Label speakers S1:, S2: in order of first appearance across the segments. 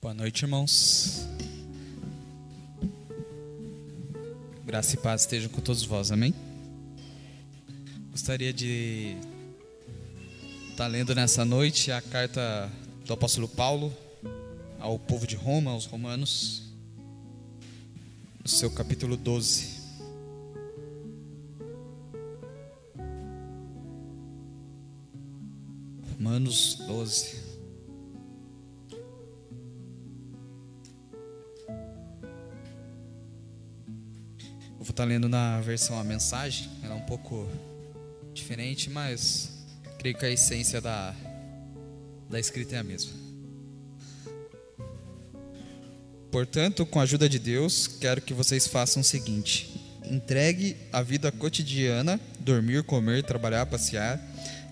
S1: Boa noite, irmãos. Graça e paz estejam com todos vós, amém? Gostaria de estar lendo nessa noite a carta do apóstolo Paulo ao povo de Roma, aos romanos, no seu capítulo 12. Romanos 12. Estar lendo na versão a mensagem, ela é um pouco diferente, mas creio que a essência da, da escrita é a mesma. Portanto, com a ajuda de Deus, quero que vocês façam o seguinte: entregue a vida cotidiana, dormir, comer, trabalhar, passear,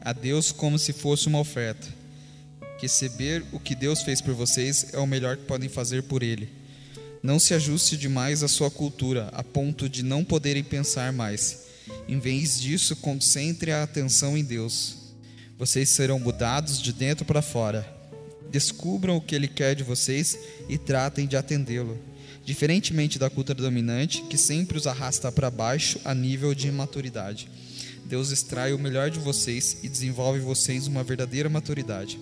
S1: a Deus como se fosse uma oferta. Receber o que Deus fez por vocês é o melhor que podem fazer por Ele. Não se ajuste demais à sua cultura, a ponto de não poderem pensar mais. Em vez disso, concentre a atenção em Deus. Vocês serão mudados de dentro para fora. Descubram o que Ele quer de vocês e tratem de atendê-lo. Diferentemente da cultura dominante, que sempre os arrasta para baixo a nível de imaturidade. Deus extrai o melhor de vocês e desenvolve em vocês uma verdadeira maturidade.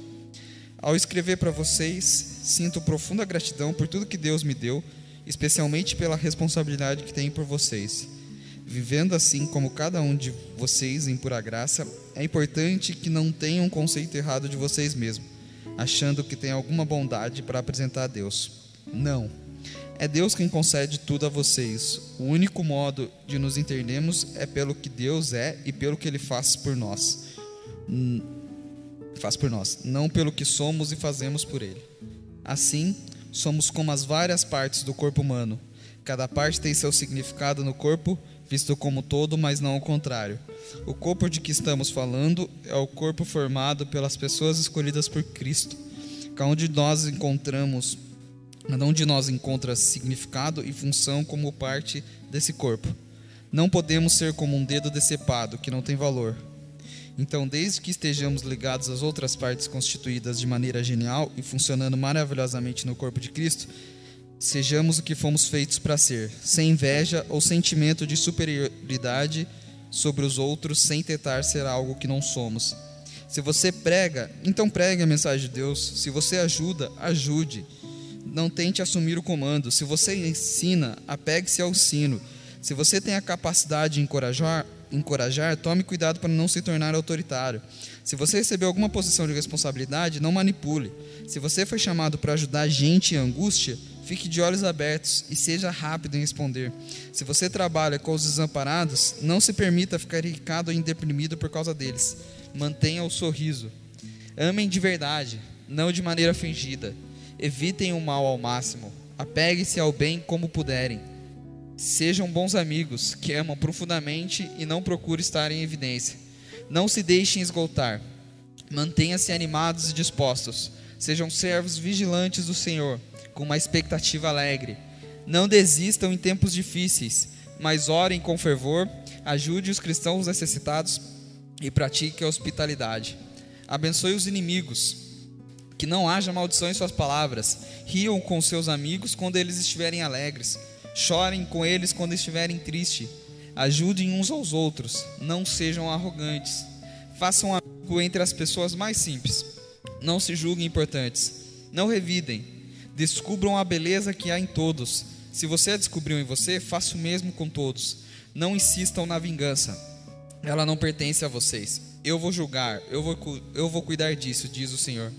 S1: Ao escrever para vocês, sinto profunda gratidão por tudo que Deus me deu, especialmente pela responsabilidade que tenho por vocês. Vivendo assim como cada um de vocês em pura graça, é importante que não tenham um conceito errado de vocês mesmos, achando que tem alguma bondade para apresentar a Deus. Não. É Deus quem concede tudo a vocês. O único modo de nos entendermos é pelo que Deus é e pelo que Ele faz por nós faz por nós, não pelo que somos e fazemos por ele. Assim, somos como as várias partes do corpo humano. Cada parte tem seu significado no corpo, visto como todo, mas não o contrário. O corpo de que estamos falando é o corpo formado pelas pessoas escolhidas por Cristo. Cada um de nós encontramos, cada um de nós encontra significado e função como parte desse corpo. Não podemos ser como um dedo decepado que não tem valor então, desde que estejamos ligados às outras partes constituídas de maneira genial e funcionando maravilhosamente no corpo de Cristo, sejamos o que fomos feitos para ser, sem inveja ou sentimento de superioridade sobre os outros, sem tentar ser algo que não somos. Se você prega, então pregue a mensagem de Deus. Se você ajuda, ajude. Não tente assumir o comando. Se você ensina, apegue-se ao ensino. Se você tem a capacidade de encorajar, encorajar, tome cuidado para não se tornar autoritário. Se você recebeu alguma posição de responsabilidade, não manipule. Se você foi chamado para ajudar gente em angústia, fique de olhos abertos e seja rápido em responder. Se você trabalha com os desamparados, não se permita ficar irritado ou deprimido por causa deles. Mantenha o sorriso. Amem de verdade, não de maneira fingida. Evitem o mal ao máximo. Apegue-se ao bem como puderem. Sejam bons amigos que amam profundamente e não procurem estar em evidência. Não se deixem esgotar. Mantenham-se animados e dispostos. Sejam servos vigilantes do Senhor, com uma expectativa alegre. Não desistam em tempos difíceis, mas orem com fervor, ajude os cristãos necessitados e pratique a hospitalidade. Abençoe os inimigos, que não haja maldição em suas palavras. Riam com seus amigos quando eles estiverem alegres Chorem com eles quando estiverem tristes. Ajudem uns aos outros. Não sejam arrogantes. Façam amigo entre as pessoas mais simples. Não se julguem importantes. Não revidem. Descubram a beleza que há em todos. Se você a descobriu em você, faça o mesmo com todos. Não insistam na vingança. Ela não pertence a vocês. Eu vou julgar, eu vou, eu vou cuidar disso, diz o Senhor.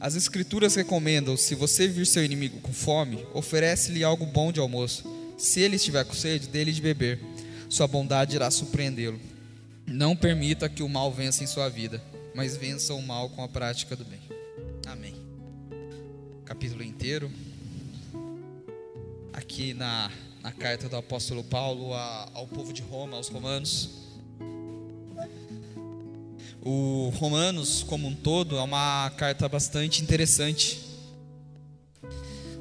S1: As Escrituras recomendam: se você vir seu inimigo com fome, oferece-lhe algo bom de almoço. Se ele estiver com sede, dele de beber. Sua bondade irá surpreendê-lo. Não permita que o mal vença em sua vida, mas vença o mal com a prática do bem. Amém. Capítulo inteiro. Aqui na, na carta do apóstolo Paulo a, ao povo de Roma, aos romanos. O Romanos, como um todo, é uma carta bastante interessante.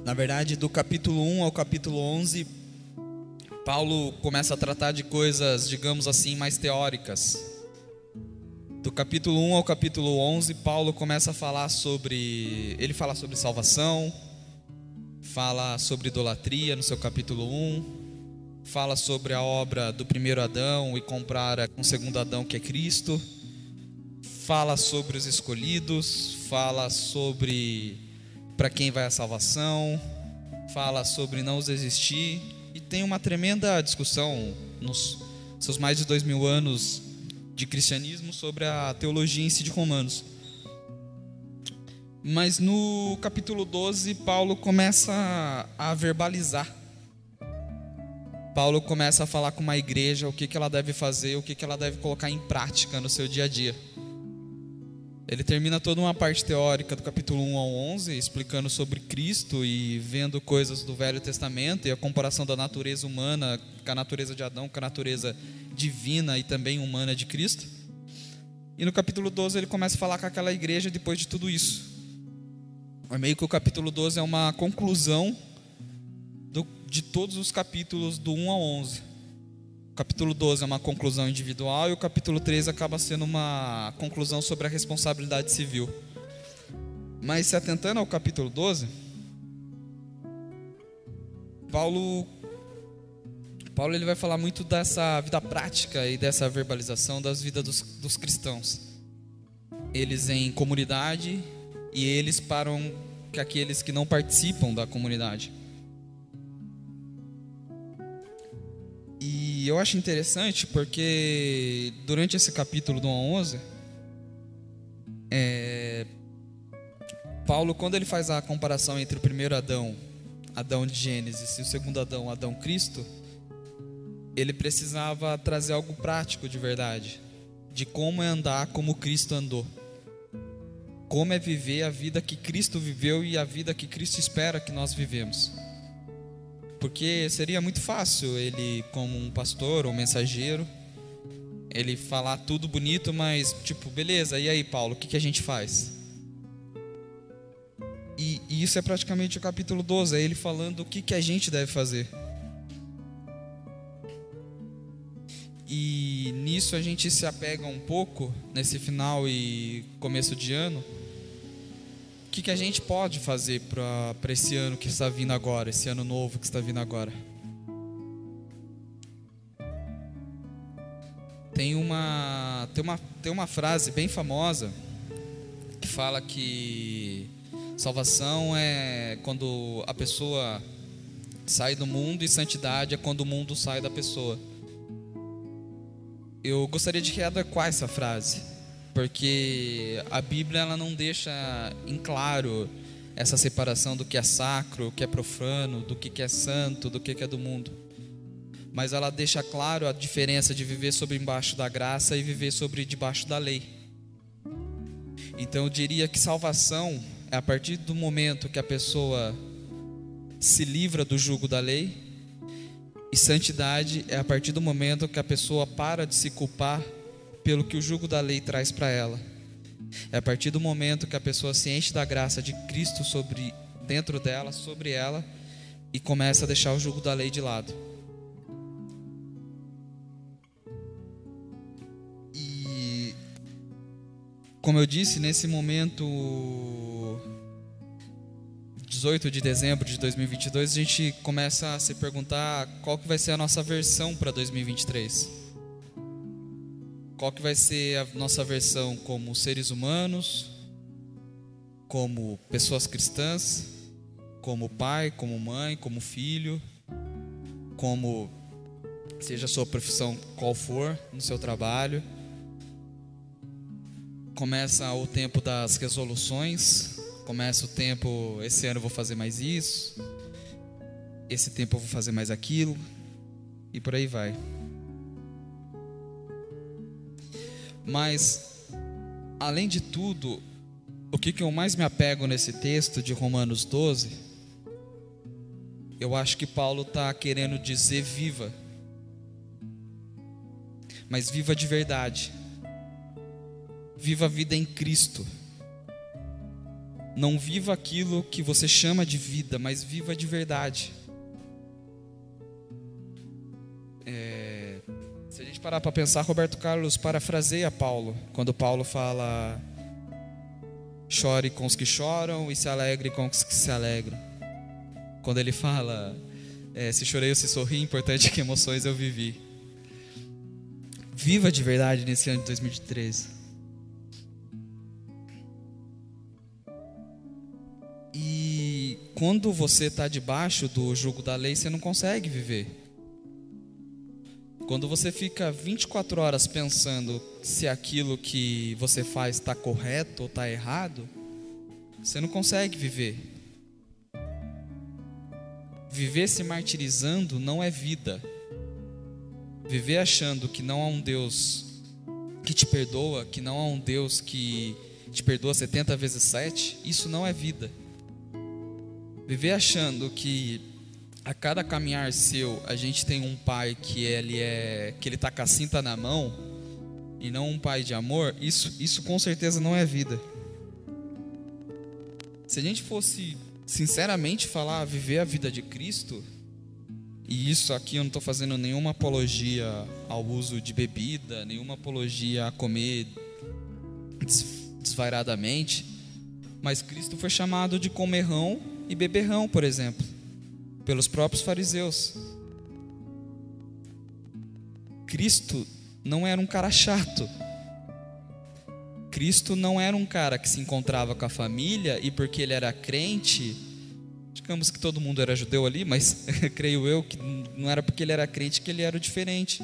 S1: Na verdade, do capítulo 1 ao capítulo 11, Paulo começa a tratar de coisas, digamos assim, mais teóricas. Do capítulo 1 ao capítulo 11, Paulo começa a falar sobre. Ele fala sobre salvação, fala sobre idolatria no seu capítulo 1, fala sobre a obra do primeiro Adão e compara com o segundo Adão, que é Cristo, fala sobre os escolhidos, fala sobre para quem vai a salvação, fala sobre não desistir e tem uma tremenda discussão nos seus mais de dois mil anos de cristianismo sobre a teologia em si de Romanos. Mas no capítulo 12, Paulo começa a verbalizar. Paulo começa a falar com uma igreja o que, que ela deve fazer, o que, que ela deve colocar em prática no seu dia a dia. Ele termina toda uma parte teórica do capítulo 1 ao 11, explicando sobre Cristo e vendo coisas do Velho Testamento e a comparação da natureza humana com a natureza de Adão, com a natureza divina e também humana de Cristo. E no capítulo 12 ele começa a falar com aquela igreja depois de tudo isso. É meio que o capítulo 12 é uma conclusão do, de todos os capítulos do 1 ao 11. O capítulo 12 é uma conclusão individual e o capítulo 13 acaba sendo uma conclusão sobre a responsabilidade civil. Mas se atentando ao capítulo 12, Paulo Paulo ele vai falar muito dessa vida prática e dessa verbalização das vidas dos, dos cristãos. Eles em comunidade e eles para aqueles que não participam da comunidade. E eu acho interessante porque durante esse capítulo do 1 a 11, é, Paulo, quando ele faz a comparação entre o primeiro Adão, Adão de Gênesis, e o segundo Adão, Adão Cristo, ele precisava trazer algo prático de verdade, de como é andar como Cristo andou. Como é viver a vida que Cristo viveu e a vida que Cristo espera que nós vivemos. Porque seria muito fácil ele, como um pastor ou mensageiro, ele falar tudo bonito, mas tipo, beleza, e aí, Paulo, o que, que a gente faz? E, e, isso é praticamente o capítulo 12, é ele falando o que, que a gente deve fazer. E nisso a gente se apega um pouco, nesse final e começo de ano, que, que a gente pode fazer para esse ano que está vindo agora, esse ano novo que está vindo agora? Tem uma, tem uma, tem uma frase bem famosa que fala que salvação é quando a pessoa sai do mundo e santidade é quando o mundo sai da pessoa. Eu gostaria de readequar essa frase porque a Bíblia ela não deixa em claro essa separação do que é sacro, o que é profano, do que é santo, do que é do mundo. Mas ela deixa claro a diferença de viver sobre embaixo da graça e viver sobre debaixo da lei. Então eu diria que salvação é a partir do momento que a pessoa se livra do jugo da lei, e santidade é a partir do momento que a pessoa para de se culpar pelo que o jugo da lei traz para ela. É a partir do momento que a pessoa se enche da graça de Cristo sobre dentro dela, sobre ela, e começa a deixar o jugo da lei de lado. E como eu disse, nesse momento 18 de dezembro de 2022, a gente começa a se perguntar qual que vai ser a nossa versão para 2023 qual que vai ser a nossa versão como seres humanos, como pessoas cristãs, como pai, como mãe, como filho, como seja a sua profissão qual for no seu trabalho. Começa o tempo das resoluções, começa o tempo, esse ano eu vou fazer mais isso, esse tempo eu vou fazer mais aquilo, e por aí vai. Mas, além de tudo, o que, eu mais me apego nesse texto de Romanos 12, eu acho que Paulo está querendo dizer viva, mas viva de verdade, viva a vida em Cristo. Não viva aquilo que você chama de vida, mas viva de verdade. Parar para pensar, Roberto Carlos parafraseia Paulo, quando Paulo fala: chore com os que choram e se alegre com os que se alegram. Quando ele fala, é, se chorei ou se sorri, importante é que emoções eu vivi. Viva de verdade nesse ano de 2013. E quando você está debaixo do jugo da lei, você não consegue viver. Quando você fica 24 horas pensando se aquilo que você faz está correto ou está errado, você não consegue viver. Viver se martirizando não é vida. Viver achando que não há um Deus que te perdoa, que não há um Deus que te perdoa 70 vezes 7, isso não é vida. Viver achando que a cada caminhar seu a gente tem um pai que ele é que ele tá com a cinta na mão e não um pai de amor, isso isso com certeza não é vida. Se a gente fosse sinceramente falar viver a vida de Cristo, e isso aqui eu não estou fazendo nenhuma apologia ao uso de bebida, nenhuma apologia a comer desvairadamente, mas Cristo foi chamado de comerrão e beberrão, por exemplo, pelos próprios fariseus. Cristo não era um cara chato. Cristo não era um cara que se encontrava com a família e porque ele era crente, digamos que todo mundo era judeu ali, mas creio eu que não era porque ele era crente que ele era diferente.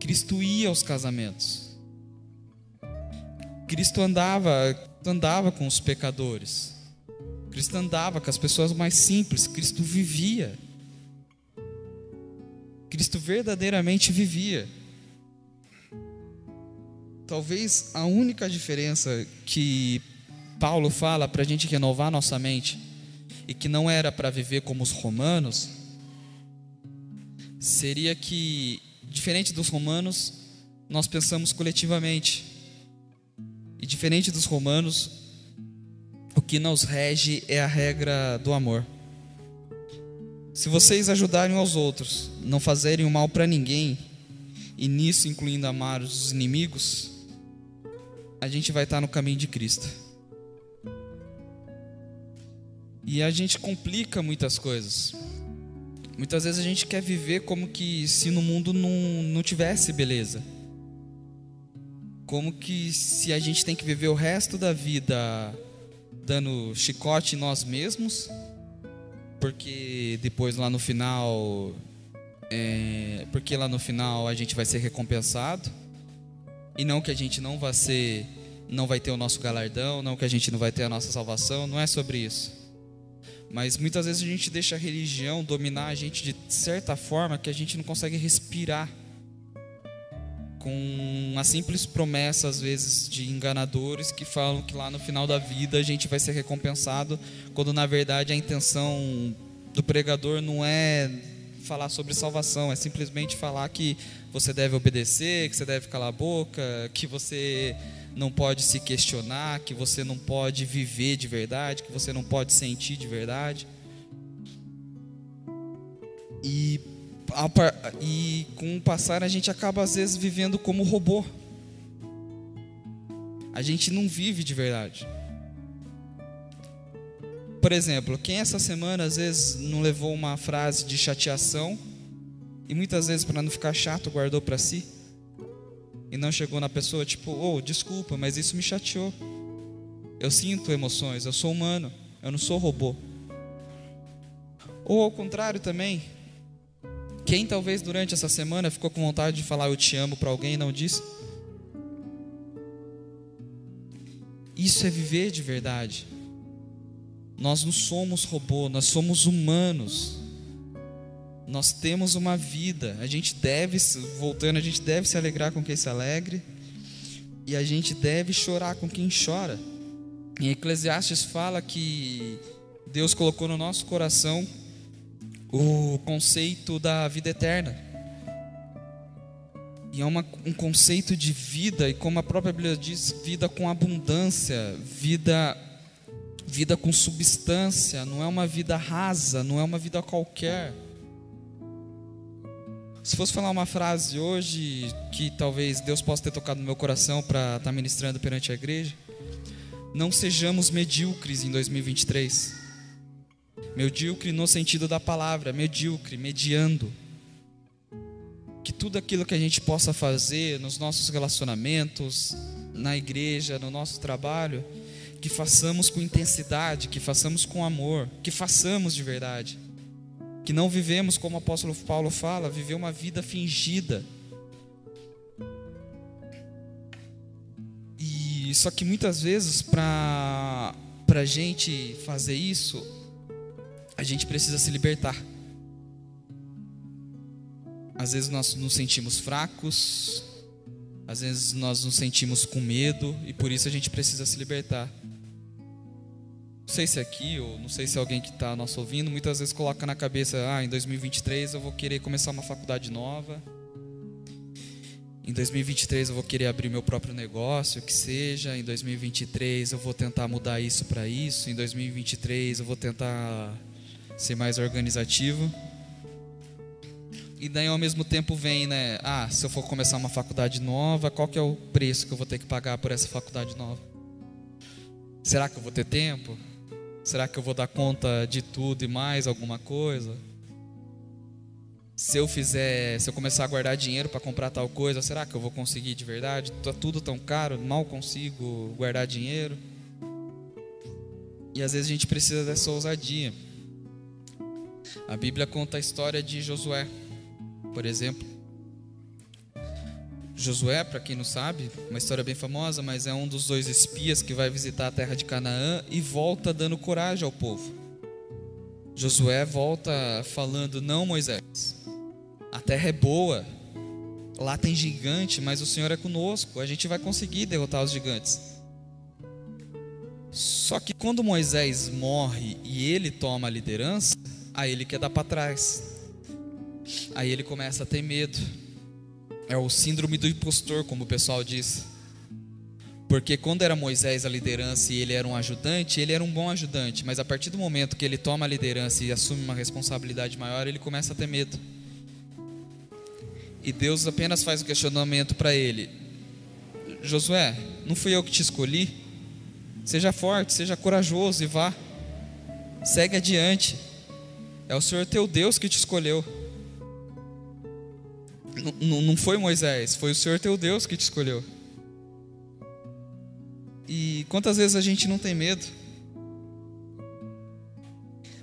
S1: Cristo ia aos casamentos. Cristo andava, andava com os pecadores. Cristo andava com as pessoas mais simples, Cristo vivia. Cristo verdadeiramente vivia. Talvez a única diferença que Paulo fala para a gente renovar nossa mente e que não era para viver como os romanos, seria que, diferente dos romanos, nós pensamos coletivamente. E diferente dos romanos, que nos rege é a regra do amor. Se vocês ajudarem aos outros, não fazerem o mal para ninguém, e nisso incluindo amar os inimigos, a gente vai estar no caminho de Cristo. E a gente complica muitas coisas. Muitas vezes a gente quer viver como que se no mundo não, não tivesse beleza. Como que se a gente tem que viver o resto da vida dando chicote em nós mesmos, porque depois lá no final, é, porque lá no final a gente vai ser recompensado e não que a gente não vai ser, não vai ter o nosso galardão, não que a gente não vai ter a nossa salvação, não é sobre isso. Mas muitas vezes a gente deixa a religião dominar a gente de certa forma que a gente não consegue respirar com uma simples promessa, às vezes, de enganadores que falam que lá no final da vida a gente vai ser recompensado, quando na verdade a intenção do pregador não é falar sobre salvação, é simplesmente falar que você deve obedecer, que você deve calar a boca, que você não pode se questionar, que você não pode viver de verdade, que você não pode sentir de verdade. E com o passar a gente acaba às vezes vivendo como robô. A gente não vive de verdade. Por exemplo, quem essa semana às vezes não levou uma frase de chateação e muitas vezes para não ficar chato guardou para si e não chegou na pessoa tipo, oh, desculpa, mas isso me chateou. Eu sinto emoções, eu sou humano, eu não sou robô. Ou ao contrário também, quem talvez durante essa semana ficou com vontade de falar eu te amo para alguém e não disse? Isso é viver de verdade. Nós não somos robô, nós somos humanos. Nós temos uma vida. A gente deve, voltando, a gente deve se alegrar com quem se alegre. E a gente deve chorar com quem chora. Em Eclesiastes fala que Deus colocou no nosso coração o conceito da vida eterna. E é uma, um conceito de vida, e como a própria Bíblia diz, vida com abundância, vida, vida com substância, não é uma vida rasa, não é uma vida qualquer. Se fosse falar uma frase hoje que talvez Deus possa ter tocado no meu coração para estar tá ministrando perante a igreja, não sejamos medíocres em 2023. Medíocre no sentido da palavra, medíocre, mediando. Que tudo aquilo que a gente possa fazer nos nossos relacionamentos, na igreja, no nosso trabalho, que façamos com intensidade, que façamos com amor, que façamos de verdade. Que não vivemos como o apóstolo Paulo fala, viver uma vida fingida. E só que muitas vezes para a gente fazer isso, a gente precisa se libertar. Às vezes nós nos sentimos fracos, às vezes nós nos sentimos com medo e por isso a gente precisa se libertar. Não sei se é aqui ou não sei se é alguém que está nos ouvindo, muitas vezes coloca na cabeça: ah, em 2023 eu vou querer começar uma faculdade nova. Em 2023 eu vou querer abrir meu próprio negócio, que seja. Em 2023 eu vou tentar mudar isso para isso. Em 2023 eu vou tentar ser mais organizativo. E daí ao mesmo tempo vem, né? Ah, se eu for começar uma faculdade nova, qual que é o preço que eu vou ter que pagar por essa faculdade nova? Será que eu vou ter tempo? Será que eu vou dar conta de tudo e mais alguma coisa? se eu fizer, se eu começar a guardar dinheiro para comprar tal coisa, será que eu vou conseguir de verdade? Tá tudo tão caro, mal consigo guardar dinheiro. E às vezes a gente precisa dessa ousadia. A Bíblia conta a história de Josué, por exemplo. Josué, para quem não sabe, uma história bem famosa, mas é um dos dois espias que vai visitar a terra de Canaã e volta dando coragem ao povo. Josué volta falando: Não, Moisés, a terra é boa, lá tem gigante, mas o Senhor é conosco, a gente vai conseguir derrotar os gigantes. Só que quando Moisés morre e ele toma a liderança, aí ele quer dar para trás. Aí ele começa a ter medo. É o síndrome do impostor, como o pessoal diz. Porque quando era Moisés a liderança e ele era um ajudante, ele era um bom ajudante, mas a partir do momento que ele toma a liderança e assume uma responsabilidade maior, ele começa a ter medo. E Deus apenas faz o um questionamento para ele: Josué, não fui eu que te escolhi? Seja forte, seja corajoso e vá. Segue adiante. É o Senhor teu Deus que te escolheu. Não, não foi Moisés, foi o Senhor teu Deus que te escolheu. E quantas vezes a gente não tem medo?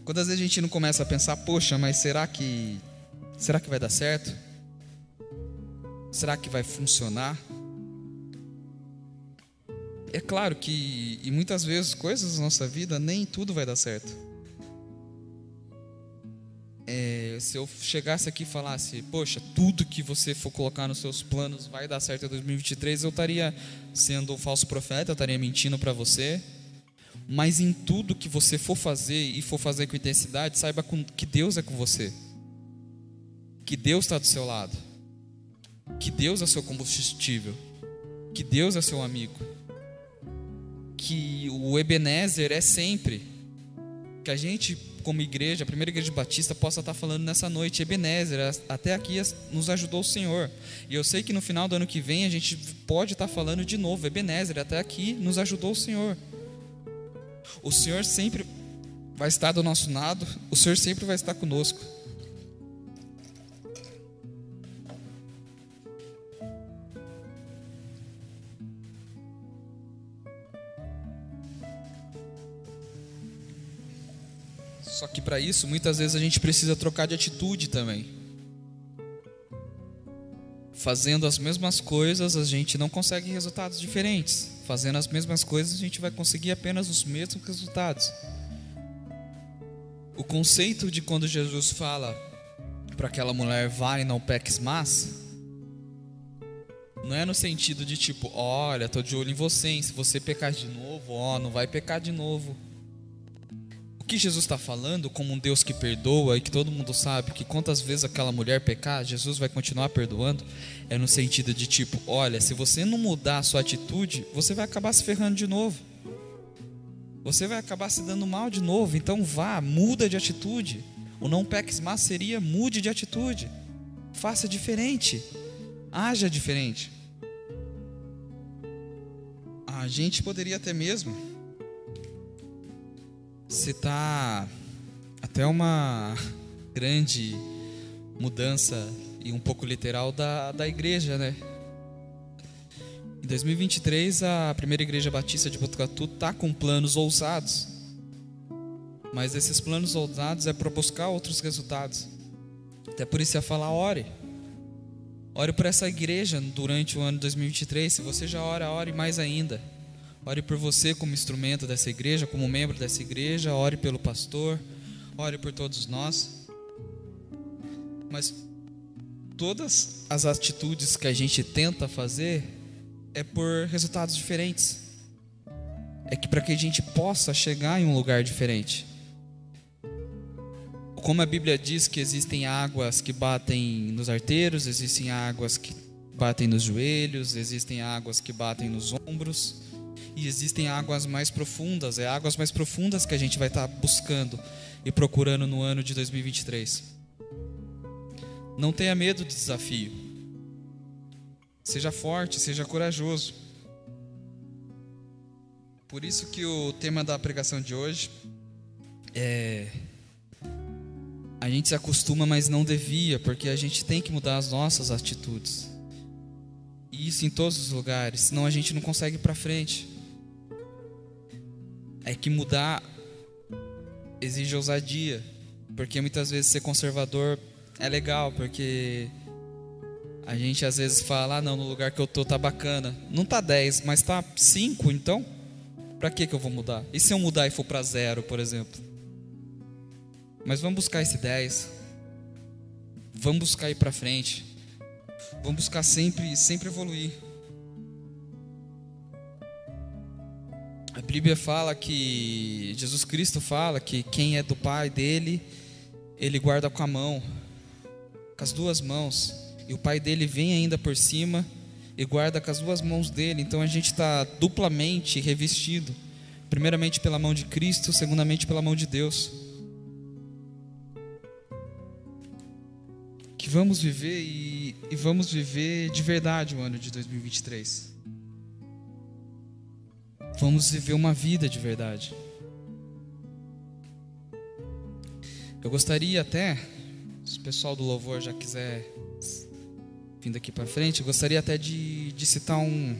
S1: Quantas vezes a gente não começa a pensar, poxa, mas será que será que vai dar certo? Será que vai funcionar? É claro que, e muitas vezes, coisas na nossa vida, nem tudo vai dar certo. É, se eu chegasse aqui e falasse, poxa, tudo que você for colocar nos seus planos vai dar certo em 2023, eu estaria sendo um falso profeta, eu estaria mentindo para você. Mas em tudo que você for fazer e for fazer com intensidade, saiba que Deus é com você, que Deus está do seu lado. Que Deus é seu combustível, que Deus é seu amigo, que o Ebenezer é sempre, que a gente, como igreja, a primeira igreja batista, possa estar falando nessa noite, Ebenezer, até aqui nos ajudou o Senhor, e eu sei que no final do ano que vem a gente pode estar falando de novo, Ebenezer, até aqui nos ajudou o Senhor. O Senhor sempre vai estar do nosso lado, o Senhor sempre vai estar conosco. Só que para isso, muitas vezes a gente precisa trocar de atitude também. Fazendo as mesmas coisas, a gente não consegue resultados diferentes. Fazendo as mesmas coisas, a gente vai conseguir apenas os mesmos resultados. O conceito de quando Jesus fala para aquela mulher, vai não peques mais, não é no sentido de tipo, olha, estou de olho em você, hein? se você pecar de novo, ó, não vai pecar de novo que Jesus está falando, como um Deus que perdoa e que todo mundo sabe que quantas vezes aquela mulher pecar, Jesus vai continuar perdoando, é no sentido de tipo: olha, se você não mudar a sua atitude, você vai acabar se ferrando de novo. Você vai acabar se dando mal de novo. Então vá, muda de atitude. O não peques mais seria mude de atitude. Faça diferente. Haja diferente. A gente poderia até mesmo citar até uma grande mudança e um pouco literal da, da igreja, né? Em 2023, a primeira igreja batista de Botucatu está com planos ousados. Mas esses planos ousados é para buscar outros resultados. Até por isso ia falar, ore. Ore por essa igreja durante o ano 2023. Se você já ora, ore mais ainda. Ore por você como instrumento dessa igreja, como membro dessa igreja. Ore pelo pastor. Ore por todos nós. Mas todas as atitudes que a gente tenta fazer é por resultados diferentes. É que para que a gente possa chegar em um lugar diferente. Como a Bíblia diz que existem águas que batem nos arteiros, existem águas que batem nos joelhos, existem águas que batem nos ombros, e existem águas mais profundas. É águas mais profundas que a gente vai estar buscando e procurando no ano de 2023. Não tenha medo do desafio. Seja forte, seja corajoso. Por isso que o tema da pregação de hoje é a gente se acostuma, mas não devia, porque a gente tem que mudar as nossas atitudes. E isso em todos os lugares, senão a gente não consegue ir para frente. É que mudar exige ousadia, porque muitas vezes ser conservador é legal, porque a gente às vezes fala, ah, não, no lugar que eu tô tá bacana. Não tá 10, mas tá 5, então? Para que que eu vou mudar? E se eu mudar e for para zero, por exemplo? Mas vamos buscar esse 10. Vamos buscar ir para frente. Vamos buscar sempre, sempre evoluir. A Bíblia fala que Jesus Cristo fala que quem é do Pai dele, ele guarda com a mão, com as duas mãos. E o pai dele vem ainda por cima e guarda com as duas mãos dele. Então a gente está duplamente revestido. Primeiramente pela mão de Cristo, segundamente pela mão de Deus. Que vamos viver e, e vamos viver de verdade o ano de 2023. Vamos viver uma vida de verdade. Eu gostaria até, se o pessoal do louvor já quiser vindo aqui para frente, eu gostaria até de, de citar um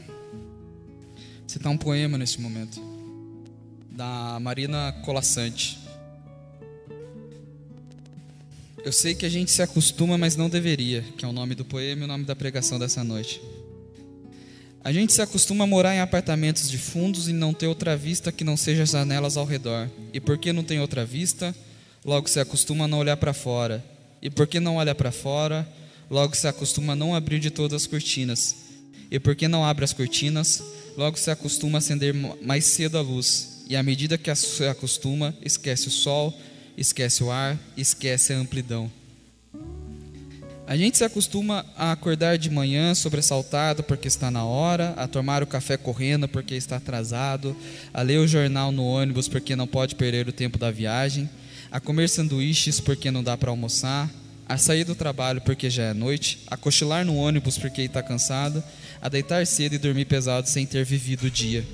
S1: citar um poema nesse momento da Marina Colassante. Eu sei que a gente se acostuma, mas não deveria, que é o nome do poema e o nome da pregação dessa noite. A gente se acostuma a morar em apartamentos de fundos e não ter outra vista que não seja as janelas ao redor. E porque não tem outra vista, logo se acostuma a não olhar para fora. E porque não olha para fora, logo se acostuma a não abrir de todas as cortinas. E porque não abre as cortinas, logo se acostuma a acender mais cedo a luz. E à medida que se acostuma, esquece o sol, esquece o ar, esquece a amplidão. A gente se acostuma a acordar de manhã sobressaltado porque está na hora, a tomar o café correndo porque está atrasado, a ler o jornal no ônibus porque não pode perder o tempo da viagem, a comer sanduíches porque não dá para almoçar, a sair do trabalho porque já é noite, a cochilar no ônibus porque está cansado, a deitar cedo e dormir pesado sem ter vivido o dia.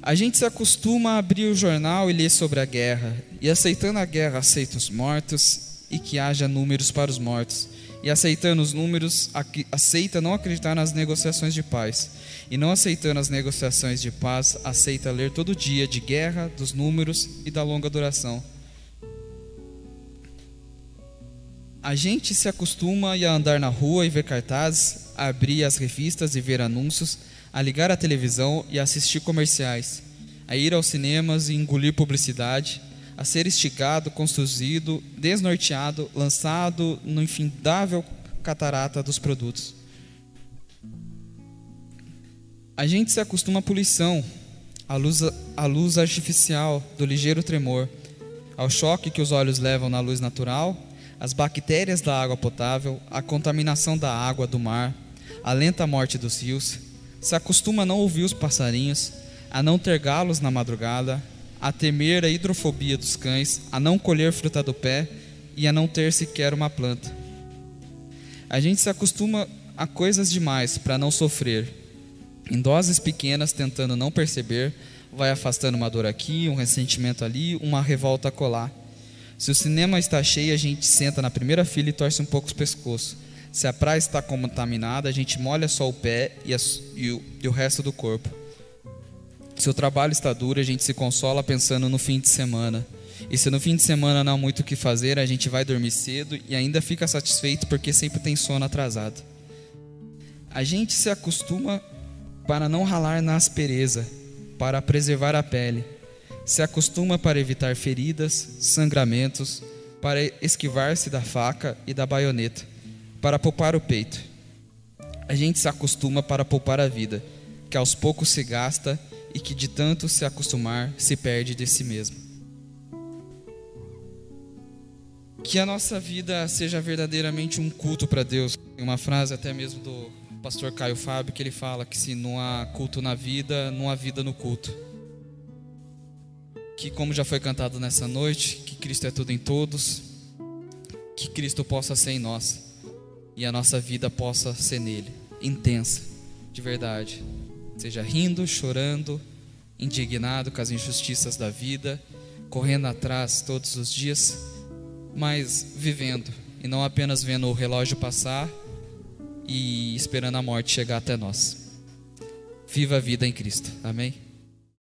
S1: A gente se acostuma a abrir o jornal e ler sobre a guerra, e aceitando a guerra aceita os mortos e que haja números para os mortos. E aceitando os números, aceita não acreditar nas negociações de paz. E não aceitando as negociações de paz, aceita ler todo dia de guerra, dos números e da longa duração. A gente se acostuma a andar na rua e ver cartazes, a abrir as revistas e ver anúncios, a ligar a televisão e assistir comerciais, a ir aos cinemas e engolir publicidade, a ser esticado, construído, desnorteado, lançado no infindável catarata dos produtos. A gente se acostuma à poluição, à luz, à luz artificial do ligeiro tremor, ao choque que os olhos levam na luz natural as bactérias da água potável, a contaminação da água do mar, a lenta morte dos rios, se acostuma a não ouvir os passarinhos, a não ter galos na madrugada, a temer a hidrofobia dos cães, a não colher fruta do pé e a não ter sequer uma planta. A gente se acostuma a coisas demais para não sofrer, em doses pequenas tentando não perceber, vai afastando uma dor aqui, um ressentimento ali, uma revolta colar. Se o cinema está cheio, a gente senta na primeira fila e torce um pouco os pescoços. Se a praia está contaminada, a gente molha só o pé e, a, e, o, e o resto do corpo. Se o trabalho está duro, a gente se consola pensando no fim de semana. E se no fim de semana não há muito o que fazer, a gente vai dormir cedo e ainda fica satisfeito porque sempre tem sono atrasado. A gente se acostuma para não ralar na aspereza, para preservar a pele. Se acostuma para evitar feridas, sangramentos, para esquivar-se da faca e da baioneta, para poupar o peito. A gente se acostuma para poupar a vida, que aos poucos se gasta e que de tanto se acostumar se perde de si mesmo. Que a nossa vida seja verdadeiramente um culto para Deus. Tem uma frase até mesmo do pastor Caio Fábio que ele fala que se não há culto na vida, não há vida no culto. Que como já foi cantado nessa noite, que Cristo é tudo em todos, que Cristo possa ser em nós e a nossa vida possa ser nele, intensa, de verdade. Seja rindo, chorando, indignado com as injustiças da vida, correndo atrás todos os dias mas vivendo e não apenas vendo o relógio passar e esperando a morte chegar até nós. Viva a vida em Cristo. Amém?